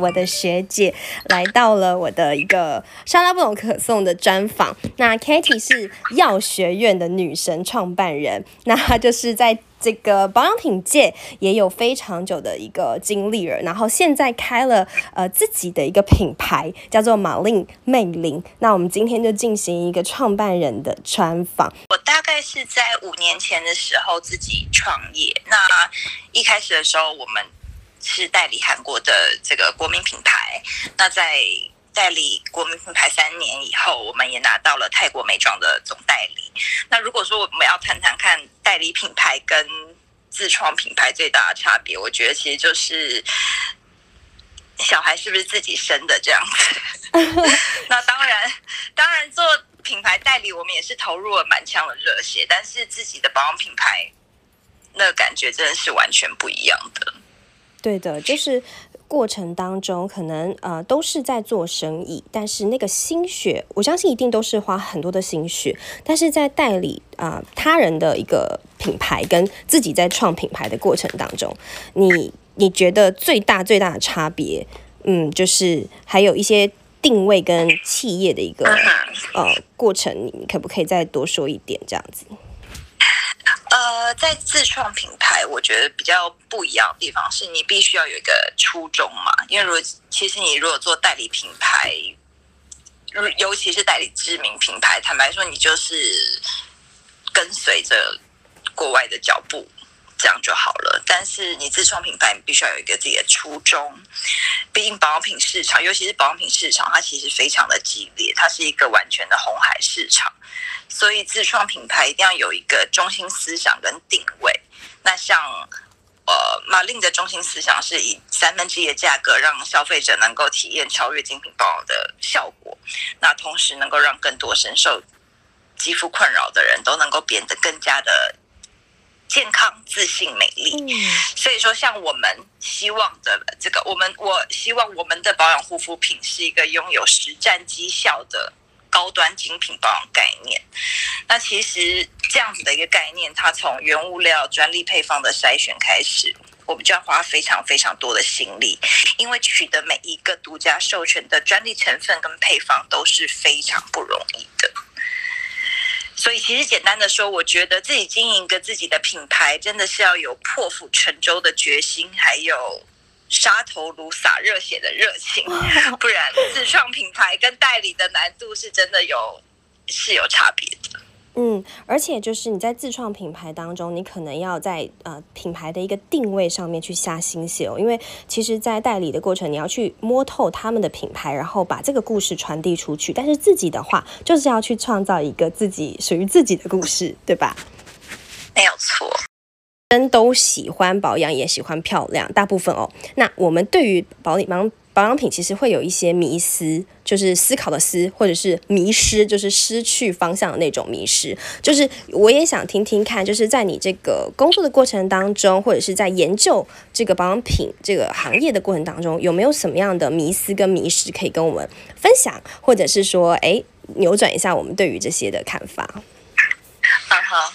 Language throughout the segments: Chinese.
我的学姐来到了我的一个莎拉布隆可颂的专访。那 Katie 是药学院的女神创办人，那她就是在。这个保养品界也有非常久的一个经历了，然后现在开了呃自己的一个品牌，叫做马令魅灵。那我们今天就进行一个创办人的专访。我大概是在五年前的时候自己创业，那一开始的时候我们是代理韩国的这个国民品牌，那在。代理国民品牌三年以后，我们也拿到了泰国美妆的总代理。那如果说我们要谈谈看代理品牌跟自创品牌最大的差别，我觉得其实就是小孩是不是自己生的这样子。那当然，当然做品牌代理，我们也是投入了满腔的热血，但是自己的保养品牌，那感觉真的是完全不一样的。对的，就是。过程当中，可能呃都是在做生意，但是那个心血，我相信一定都是花很多的心血。但是在代理啊他人的一个品牌，跟自己在创品牌的过程当中，你你觉得最大最大的差别，嗯，就是还有一些定位跟企业的一个呃过程，你可不可以再多说一点这样子？呃，在自创品牌，我觉得比较不一样的地方是你必须要有一个初衷嘛。因为如果其实你如果做代理品牌，尤其是代理知名品牌，坦白说，你就是跟随着国外的脚步，这样就好了。但是你自创品牌，你必须要有一个自己的初衷。毕竟保养品市场，尤其是保养品市场，它其实非常的激烈，它是一个完全的红海市场。所以自创品牌一定要有一个中心思想跟定位。那像呃马令的中心思想是以三分之一的价格让消费者能够体验超越精品保养的效果，那同时能够让更多深受肌肤困扰的人都能够变得更加的健康、自信、美丽。所以说，像我们希望的这个，我们我希望我们的保养护肤品是一个拥有实战绩效的。高端精品保养概念，那其实这样子的一个概念，它从原物料、专利配方的筛选开始，我们就要花非常非常多的心力，因为取得每一个独家授权的专利成分跟配方都是非常不容易的。所以，其实简单的说，我觉得自己经营一个自己的品牌，真的是要有破釜沉舟的决心，还有。杀头颅洒热血的热情，不然自创品牌跟代理的难度是真的有是有差别的。嗯，而且就是你在自创品牌当中，你可能要在呃品牌的一个定位上面去下心血哦，因为其实，在代理的过程，你要去摸透他们的品牌，然后把这个故事传递出去。但是自己的话，就是要去创造一个自己属于自己的故事，对吧？没有错。人都喜欢保养，也喜欢漂亮，大部分哦。那我们对于保养保养品，其实会有一些迷思，就是思考的思，或者是迷失，就是失去方向的那种迷失。就是我也想听听看，就是在你这个工作的过程当中，或者是在研究这个保养品这个行业的过程当中，有没有什么样的迷思跟迷失可以跟我们分享，或者是说，哎，扭转一下我们对于这些的看法。嗯哼。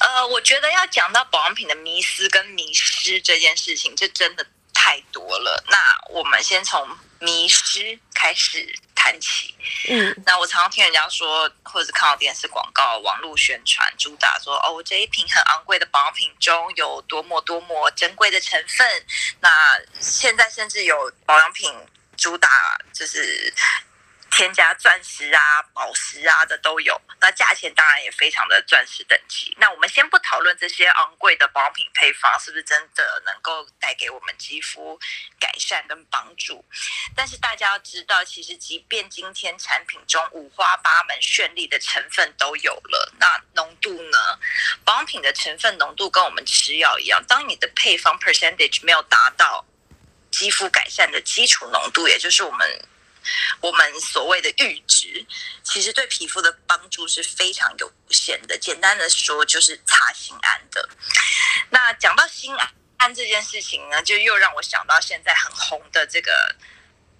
呃，我觉得要讲到保养品的迷思跟迷失这件事情，这真的太多了。那我们先从迷失开始谈起。嗯，那我常常听人家说，或者是看到电视广告、网络宣传，主打说哦，这一瓶很昂贵的保养品中有多么多么珍贵的成分。那现在甚至有保养品主打就是。添加钻石啊、宝石啊的都有，那价钱当然也非常的钻石等级。那我们先不讨论这些昂贵的保养品配方是不是真的能够带给我们肌肤改善跟帮助，但是大家要知道，其实即便今天产品中五花八门、绚丽的成分都有了，那浓度呢？保养品的成分浓度跟我们吃药一样，当你的配方 percentage 没有达到肌肤改善的基础浓度，也就是我们。我们所谓的阈值，其实对皮肤的帮助是非常有限的。简单的说，就是擦心安的。那讲到心安这件事情呢，就又让我想到现在很红的这个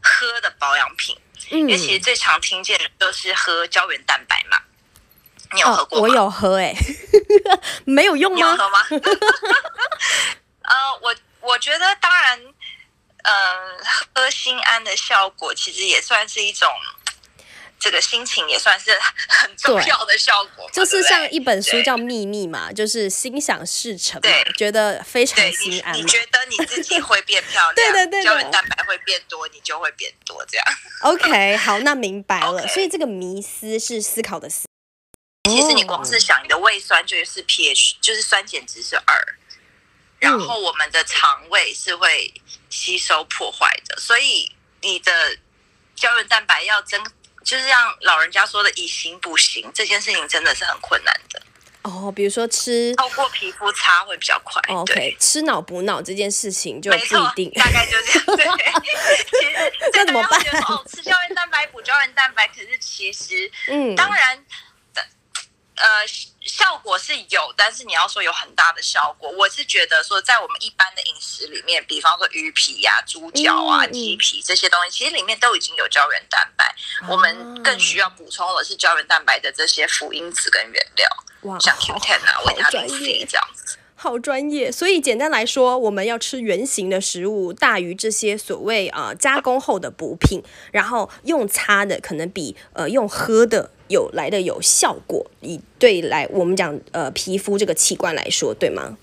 喝的保养品。嗯，因为其实最常听见的就是喝胶原蛋白嘛。你有喝过吗？我有喝，哎，没有用吗？有喝吗？呃，我我觉得当然。嗯，喝心安的效果其实也算是一种，这个心情也算是很重要的效果。就是像一本书叫《秘密》嘛，就是心想事成，对，觉得非常心安。你觉得你自己会变漂亮，对对对，胶原蛋白会变多，你就会变多，这样。OK，好，那明白了。所以这个迷思是思考的思。其实你光是想你的胃酸就是 pH，就是酸碱值是二。然后我们的肠胃是会吸收破坏的，所以你的胶原蛋白要增，就是让老人家说的以形补形，这件事情真的是很困难的。哦，比如说吃透过皮肤擦会比较快。OK，吃脑补脑这件事情就不一定，大概就这样。对，其实 这怎么办？哦，吃胶原蛋白补胶原蛋白，可是其实，嗯，当然。呃，效果是有，但是你要说有很大的效果，我是觉得说，在我们一般的饮食里面，比方说鱼皮呀、猪脚啊、鸡皮这些东西，其实里面都已经有胶原蛋白。我们更需要补充的是胶原蛋白的这些辅因子跟原料，像 Q10 啊、维他命 C 这样子。好专业，所以简单来说，我们要吃原形的食物，大于这些所谓啊加工后的补品，然后用擦的可能比呃用喝的有来的有效果。以对来我们讲呃皮肤这个器官来说，对吗？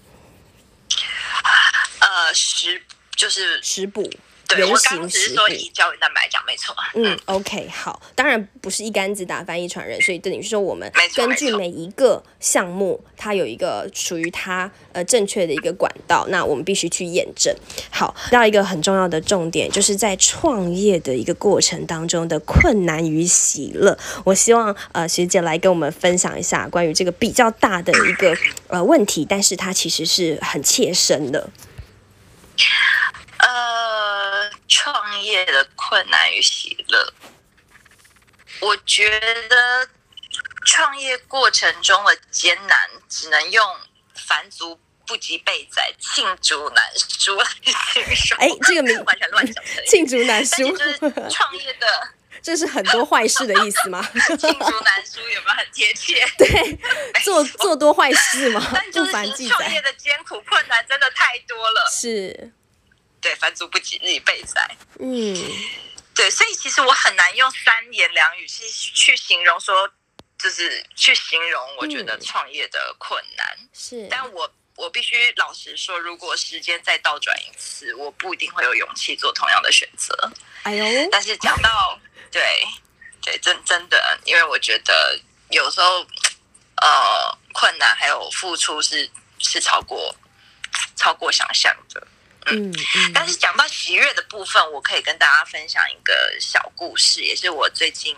呃，食就是食补。对，我刚只是说以胶原蛋白讲，没错。嗯，OK，好，当然不是一竿子打翻一船人，所以等于说我们根据每一个项目，它有一个属于它呃正确的一个管道，那我们必须去验证。好，到一个很重要的重点，就是在创业的一个过程当中的困难与喜乐。我希望呃学姐来跟我们分享一下关于这个比较大的一个呃问题，但是它其实是很切身的。的困难与喜乐，我觉得创业过程中的艰难，只能用“凡足不及备载，罄竹难书”来形容。哎，这个名 完全乱讲。罄竹难书，就是创业的，这是很多坏事的意思吗？罄竹难书有没有很贴切？对，做做多坏事吗？但就是创业的艰苦困难真的太多了。是。对，凡足不及，日以备载。嗯，对，所以其实我很难用三言两语去去形容，说就是去形容，我觉得创业的困难是。但我我必须老实说，如果时间再倒转一次，我不一定会有勇气做同样的选择。哎呦！但是讲到 对对，真真的，因为我觉得有时候呃，困难还有付出是是超过超过想象的。嗯，但是讲到喜悦的部分，我可以跟大家分享一个小故事，也是我最近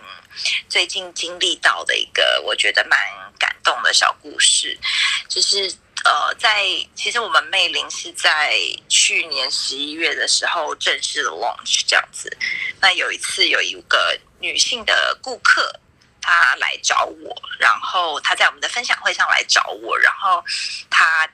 最近经历到的一个我觉得蛮感动的小故事。就是呃，在其实我们魅灵是在去年十一月的时候正式的 launch 这样子。那有一次有一个女性的顾客，她来找我，然后她在我们的分享会上来找我，然后她。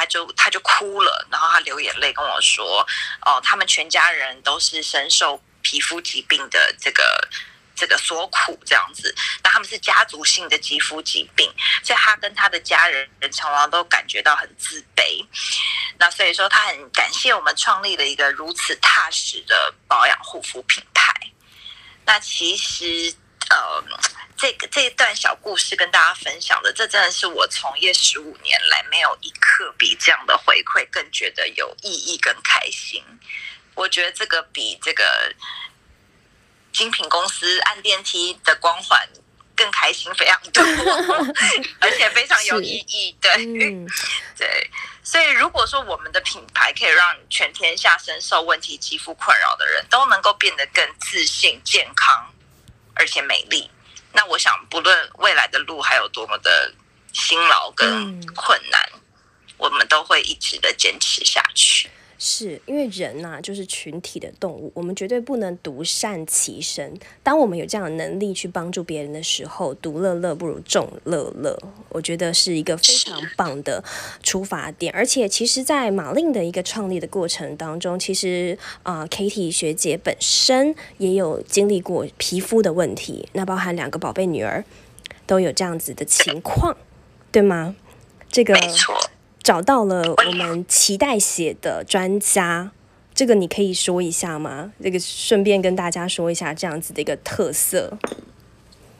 他就他就哭了，然后他流眼泪跟我说：“哦，他们全家人都是深受皮肤疾病的这个这个所苦，这样子。那他们是家族性的肌肤疾病，所以他跟他的家人常常都感觉到很自卑。那所以说，他很感谢我们创立了一个如此踏实的保养护肤品牌。那其实，呃。”这个这一段小故事跟大家分享的，这真的是我从业十五年来没有一刻比这样的回馈更觉得有意义、更开心。我觉得这个比这个精品公司按电梯的光环更开心非常多，而且非常有意义。对，对。所以如果说我们的品牌可以让全天下深受问题肌肤困扰的人都能够变得更自信、健康，而且美丽。那我想，不论未来的路还有多么的辛劳跟困难，我们都会一直的坚持下去。是因为人呐，就是群体的动物，我们绝对不能独善其身。当我们有这样的能力去帮助别人的时候，独乐乐不如众乐乐，我觉得是一个非常棒的出发点。而且，其实，在马令的一个创立的过程当中，其实啊，Kitty 学姐本身也有经历过皮肤的问题，那包含两个宝贝女儿都有这样子的情况，对吗？这个。找到了我们脐带血的专家，这个你可以说一下吗？这个顺便跟大家说一下这样子的一个特色。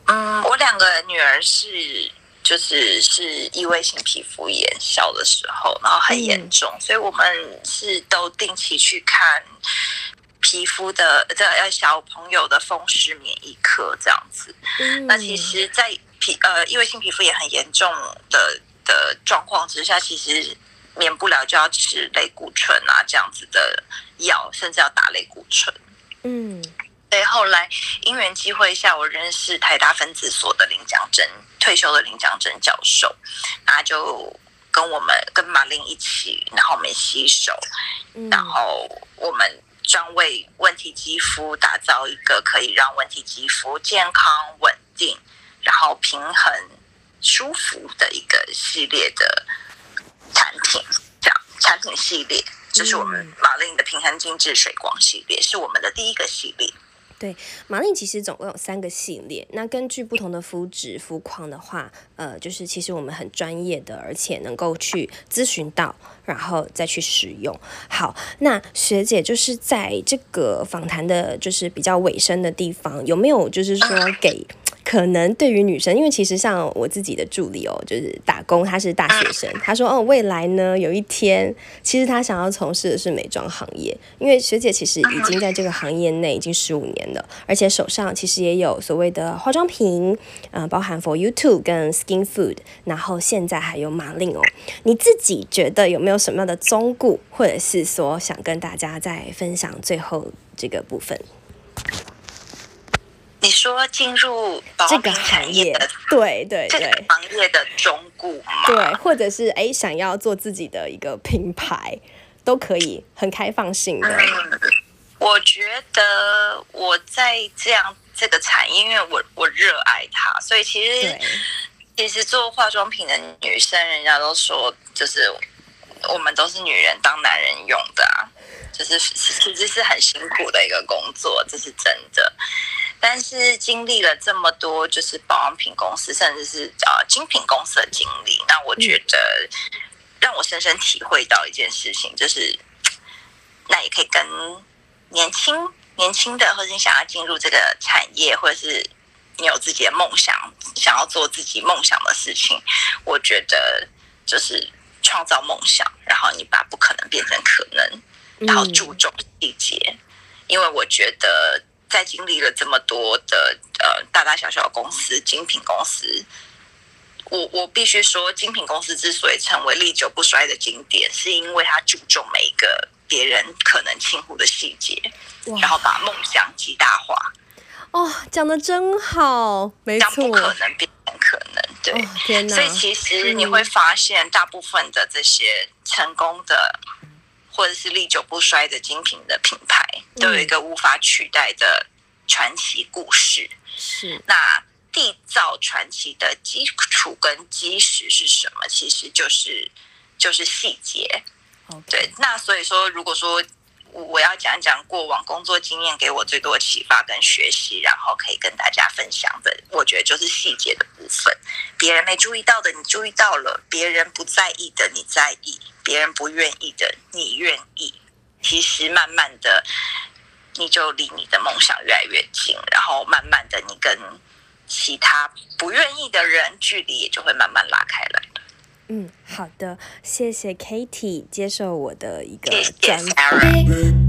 嗯，我两个女儿是就是是异位性皮肤炎，小的时候然后很严重，所以我们是都定期去看皮肤的这呃小朋友的风湿免疫科这样子。那其实，在皮呃异位性皮肤也很严重的的状况之下，其实免不了就要吃类固醇啊这样子的药，甚至要打类固醇。嗯。对，后来因缘机会下，我认识台大分子所的林江珍退休的林江珍教授，那就跟我们跟马玲一起，然后我们洗手，然后我们专为问题肌肤打造一个可以让问题肌肤健康稳定，然后平衡舒服的一个系列的产品，这样产品系列就是我们马玲的平衡精致水光系列，是我们的第一个系列。对，马令其实总共有三个系列。那根据不同的肤质、肤况的话，呃，就是其实我们很专业的，而且能够去咨询到，然后再去使用。好，那学姐就是在这个访谈的，就是比较尾声的地方，有没有就是说 给？可能对于女生，因为其实像我自己的助理哦，就是打工，他是大学生。他说哦，未来呢，有一天，其实他想要从事的是美妆行业。因为学姐其实已经在这个行业内已经十五年了，而且手上其实也有所谓的化妆品，呃，包含 For YouTube 跟 Skin Food，然后现在还有马令哦。你自己觉得有没有什么样的忠顾，或者是说想跟大家再分享最后这个部分？你说进入这个行业的，对对对，行业的中顾嘛？对，或者是哎，想要做自己的一个品牌，都可以，很开放性的。我觉得我在这样这个产业，因为我我热爱它，所以其实其实做化妆品的女生，人家都说，就是我们都是女人当男人用的啊，就是其实是很辛苦的一个工作，这是真的。但是经历了这么多，就是保养品公司，甚至是呃精品公司的经历，那我觉得让我深深体会到一件事情，就是那也可以跟年轻年轻的，或者你想要进入这个产业，或者是你有自己的梦想，想要做自己梦想的事情，我觉得就是创造梦想，然后你把不可能变成可能，然后注重细节，因为我觉得。在经历了这么多的呃大大小小的公司、精品公司，我我必须说，精品公司之所以成为历久不衰的经典，是因为它注重每一个别人可能轻忽的细节，然后把梦想极大化。哦，讲的真好，没错，不可能变成可能，对，天！所以其实你会发现，大部分的这些成功的。或者是历久不衰的精品的品牌，都有一个无法取代的传奇故事。是那缔造传奇的基础跟基石是什么？其实就是就是细节。对，那所以说，如果说我要讲讲过往工作经验给我最多启发跟学习，然后可以跟大家分享的，我觉得就是细节的部分。别人没注意到的，你注意到了；别人不在意的，你在意。别人不愿意的，你愿意。其实慢慢的，你就离你的梦想越来越近，然后慢慢的，你跟其他不愿意的人距离也就会慢慢拉开来嗯，好的，谢谢 Katie 接受我的一个专访。